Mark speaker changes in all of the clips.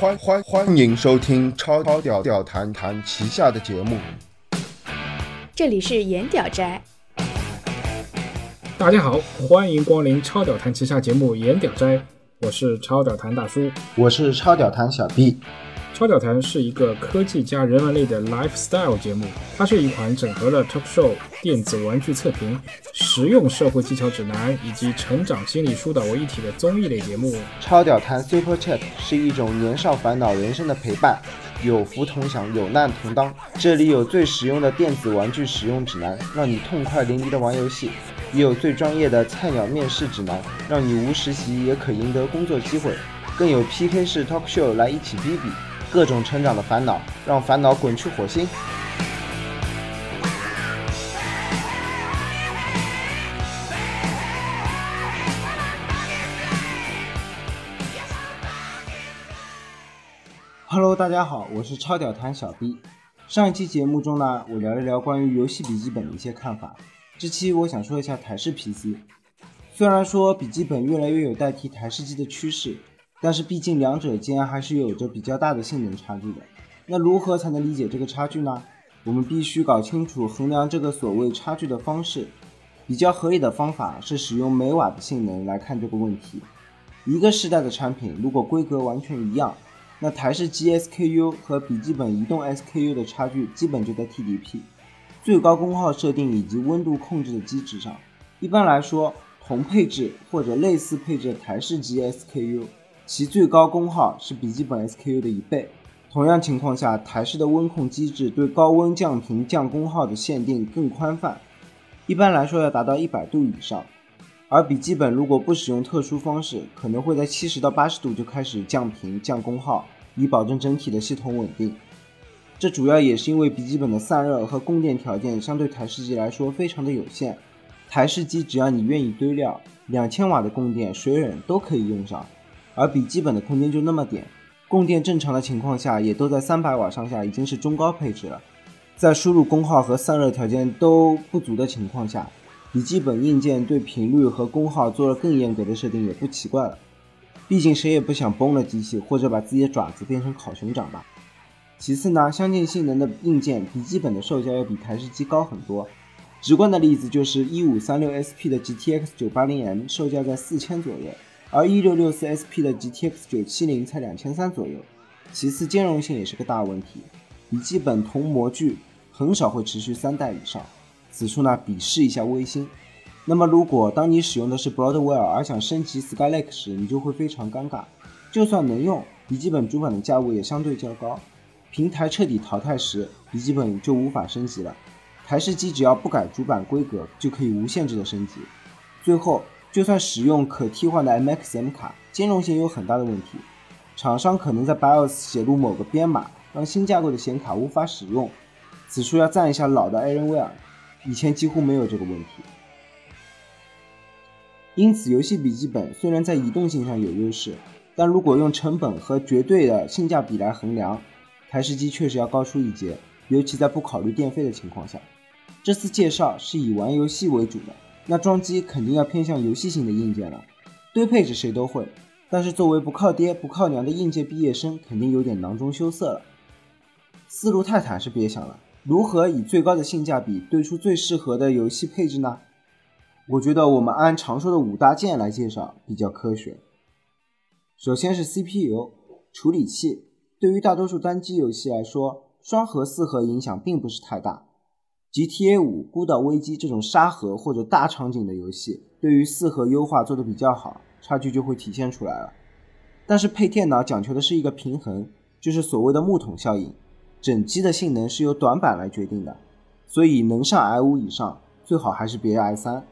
Speaker 1: 欢欢欢迎收听超超屌屌谈谈旗下的节目。
Speaker 2: 这里是颜屌斋，
Speaker 3: 大家好，欢迎光临超屌谈旗下节目《颜屌斋》，我是超屌谈大叔。
Speaker 4: 我是超屌谈小 B，
Speaker 3: 超屌谈是一个科技加人文类的 lifestyle 节目，它是一款整合了 talk show、电子玩具测评、实用社会技巧指南以及成长心理疏导为一体的综艺类节目。
Speaker 4: 超屌谈 Super Chat 是一种年少烦恼人生的陪伴，有福同享，有难同当。这里有最实用的电子玩具使用指南，让你痛快淋漓的玩游戏；也有最专业的菜鸟面试指南，让你无实习也可赢得工作机会；更有 PK 式 talk show 来一起比比，各种成长的烦恼，让烦恼滚去火星。Hello，大家好，我是超屌谈小 B。上一期节目中呢，我聊一聊关于游戏笔记本的一些看法。这期我想说一下台式 PC。虽然说笔记本越来越有代替台式机的趋势，但是毕竟两者间还是有着比较大的性能差距的。那如何才能理解这个差距呢？我们必须搞清楚衡量这个所谓差距的方式。比较合理的方法是使用每瓦的性能来看这个问题。一个世代的产品如果规格完全一样，那台式机 SKU 和笔记本移动 SKU 的差距基本就在 TDP、最高功耗设定以及温度控制的机制上。一般来说，同配置或者类似配置的台式机 SKU，其最高功耗是笔记本 SKU 的一倍。同样情况下，台式的温控机制对高温降频、降功耗的限定更宽泛，一般来说要达到一百度以上。而笔记本如果不使用特殊方式，可能会在七十到八十度就开始降频、降功耗，以保证整体的系统稳定。这主要也是因为笔记本的散热和供电条件相对台式机来说非常的有限。台式机只要你愿意堆料，两千瓦的供电水冷都可以用上，而笔记本的空间就那么点，供电正常的情况下也都在三百瓦上下，已经是中高配置了。在输入功耗和散热条件都不足的情况下，笔记本硬件对频率和功耗做了更严格的设定也不奇怪了。毕竟谁也不想崩了机器，或者把自己的爪子变成烤熊掌吧。其次呢，相近性能的硬件，笔记本的售价要比台式机高很多。直观的例子就是一五三六 SP 的 GTX 九八零 M 售价在四千左右，而一六六四 SP 的 GTX 九七零才两千三左右。其次，兼容性也是个大问题，笔记本同模具很少会持续三代以上。此处呢，比试一下微星。那么，如果当你使用的是 Broadwell 而想升级 Skylake 时，你就会非常尴尬。就算能用，笔记本主板的价位也相对较高。平台彻底淘汰时，笔记本就无法升级了。台式机只要不改主板规格，就可以无限制的升级。最后，就算使用可替换的 MXM 卡，兼容性有很大的问题。厂商可能在 BIOS 写入某个编码，让新架构的显卡无法使用。此处要赞一下老的 Alienware，以前几乎没有这个问题。因此，游戏笔记本虽然在移动性上有优势，但如果用成本和绝对的性价比来衡量，台式机确实要高出一截，尤其在不考虑电费的情况下。这次介绍是以玩游戏为主的，那装机肯定要偏向游戏性的硬件了。堆配置谁都会，但是作为不靠爹不靠娘的应届毕业生，肯定有点囊中羞涩了。思路太坦是别想了，如何以最高的性价比堆出最适合的游戏配置呢？我觉得我们按常说的五大件来介绍比较科学。首先是 CPU 处理器，对于大多数单机游戏来说，双核、四核影响并不是太大。GTA 五、孤岛危机这种沙盒或者大场景的游戏，对于四核优化做得比较好，差距就会体现出来了。但是配电脑讲求的是一个平衡，就是所谓的木桶效应，整机的性能是由短板来决定的，所以能上 i 五以上，最好还是别 i 三。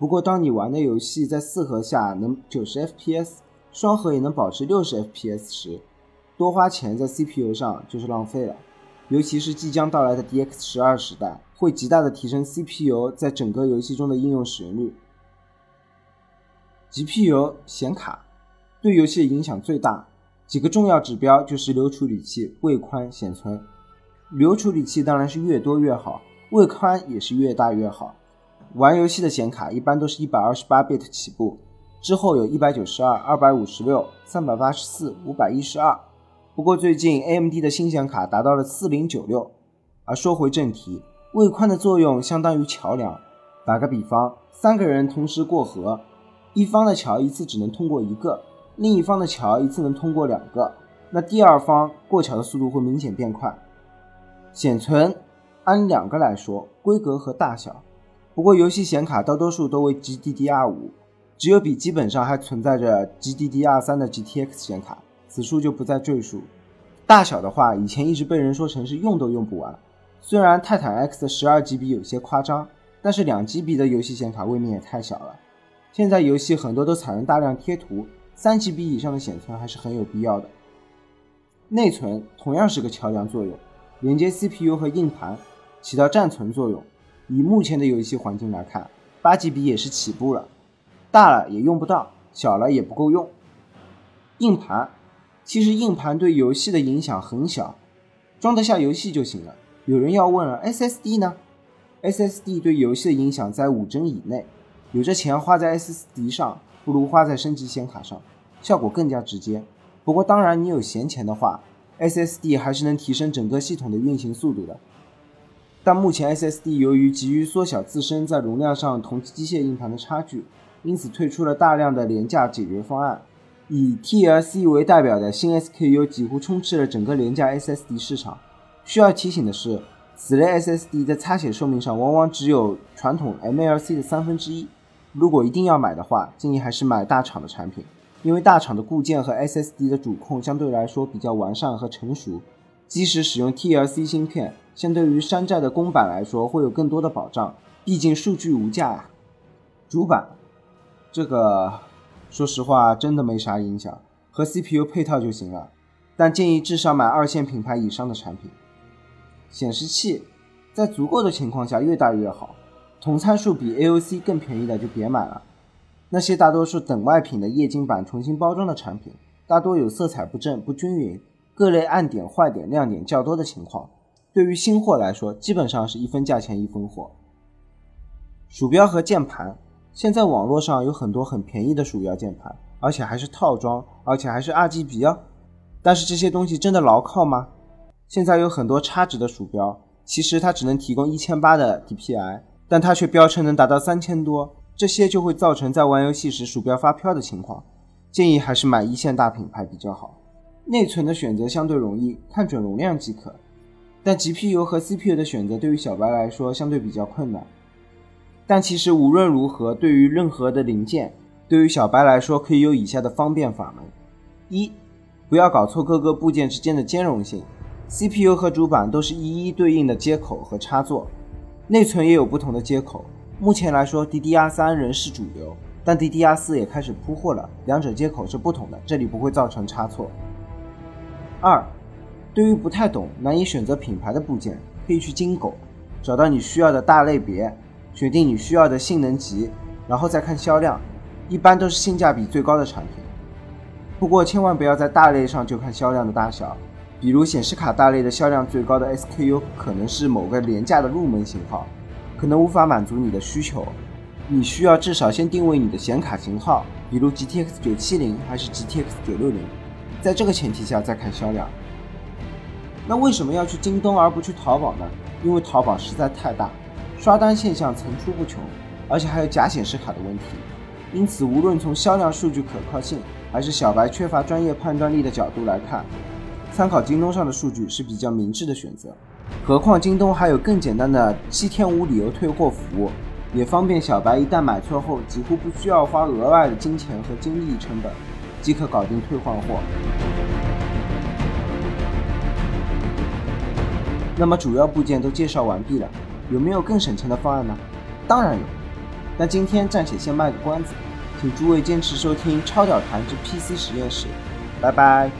Speaker 4: 不过当你玩的游戏在四核下能九十 FPS，双核也能保持六十 FPS 时，多花钱在 CPU 上就是浪费了。尤其是即将到来的 DX 十二时代，会极大的提升 CPU 在整个游戏中的应用使用率。GPU 显卡对游戏的影响最大，几个重要指标就是流处理器、位宽、显存。流处理器当然是越多越好，位宽也是越大越好。玩游戏的显卡一般都是一百二十八 bit 起步，之后有一百九十二、二百五十六、三百八十四、五百一十二。不过最近 AMD 的新显卡达到了四零九六。而说回正题，位宽的作用相当于桥梁。打个比方，三个人同时过河，一方的桥一次只能通过一个，另一方的桥一次能通过两个，那第二方过桥的速度会明显变快。显存按两个来说，规格和大小。不过游戏显卡大多数都为 GDDR5，只有笔记本上还存在着 GDDR3 的 GTX 显卡，此处就不再赘述。大小的话，以前一直被人说成是用都用不完。虽然泰坦 X 的十二 GB 有些夸张，但是两 GB 的游戏显卡未免也太小了。现在游戏很多都采用大量贴图，三 GB 以上的显存还是很有必要的。内存同样是个桥梁作用，连接 CPU 和硬盘，起到占存作用。以目前的游戏环境来看，八 GB 也是起步了，大了也用不到，小了也不够用。硬盘，其实硬盘对游戏的影响很小，装得下游戏就行了。有人要问了，SSD 呢？SSD 对游戏的影响在五帧以内。有这钱花在 SSD 上，不如花在升级显卡上，效果更加直接。不过当然，你有闲钱的话，SSD 还是能提升整个系统的运行速度的。但目前 SSD 由于急于缩小自身在容量上同机械硬盘的差距，因此推出了大量的廉价解决方案。以 TLC 为代表的新 SKU 几乎充斥了整个廉价 SSD 市场。需要提醒的是，此类 SSD 在擦写寿命上往往只有传统 MLC 的三分之一。如果一定要买的话，建议还是买大厂的产品，因为大厂的固件和 SSD 的主控相对来说比较完善和成熟。即使使用 TLC 芯片，相对于山寨的公版来说会有更多的保障，毕竟数据无价啊。主板，这个说实话真的没啥影响，和 CPU 配套就行了，但建议至少买二线品牌以上的产品。显示器在足够的情况下越大越好，同参数比 AOC 更便宜的就别买了。那些大多数等外品的液晶板重新包装的产品，大多有色彩不正、不均匀、各类暗点、坏点、亮点较多的情况。对于新货来说，基本上是一分价钱一分货。鼠标和键盘，现在网络上有很多很便宜的鼠标键盘，而且还是套装，而且还是 RGB 哦。但是这些东西真的牢靠吗？现在有很多差值的鼠标，其实它只能提供一千八的 DPI，但它却标称能达到三千多，这些就会造成在玩游戏时鼠标发飘的情况。建议还是买一线大品牌比较好。内存的选择相对容易，看准容量即可。但 GPU 和 CPU 的选择对于小白来说相对比较困难。但其实无论如何，对于任何的零件，对于小白来说可以有以下的方便法门：一，不要搞错各个部件之间的兼容性。CPU 和主板都是一一对应的接口和插座，内存也有不同的接口。目前来说，DDR3 仍是主流，但 DDR4 也开始铺货了，两者接口是不同的，这里不会造成差错。二，对于不太懂、难以选择品牌的部件，可以去金狗，找到你需要的大类别，选定你需要的性能级，然后再看销量，一般都是性价比最高的产品。不过千万不要在大类上就看销量的大小。比如显示卡大类的销量最高的 SKU 可能是某个廉价的入门型号，可能无法满足你的需求。你需要至少先定位你的显卡型号，比如 GTX 970还是 GTX 960，在这个前提下再看销量。那为什么要去京东而不去淘宝呢？因为淘宝实在太大，刷单现象层出不穷，而且还有假显示卡的问题。因此，无论从销量数据可靠性，还是小白缺乏专业判断力的角度来看。参考京东上的数据是比较明智的选择，何况京东还有更简单的七天无理由退货服务，也方便小白一旦买错后几乎不需要花额外的金钱和精力成本，即可搞定退换货。那么主要部件都介绍完毕了，有没有更省钱的方案呢？当然有，那今天暂且先卖个关子，请诸位坚持收听超屌谈之 PC 实验室，拜拜。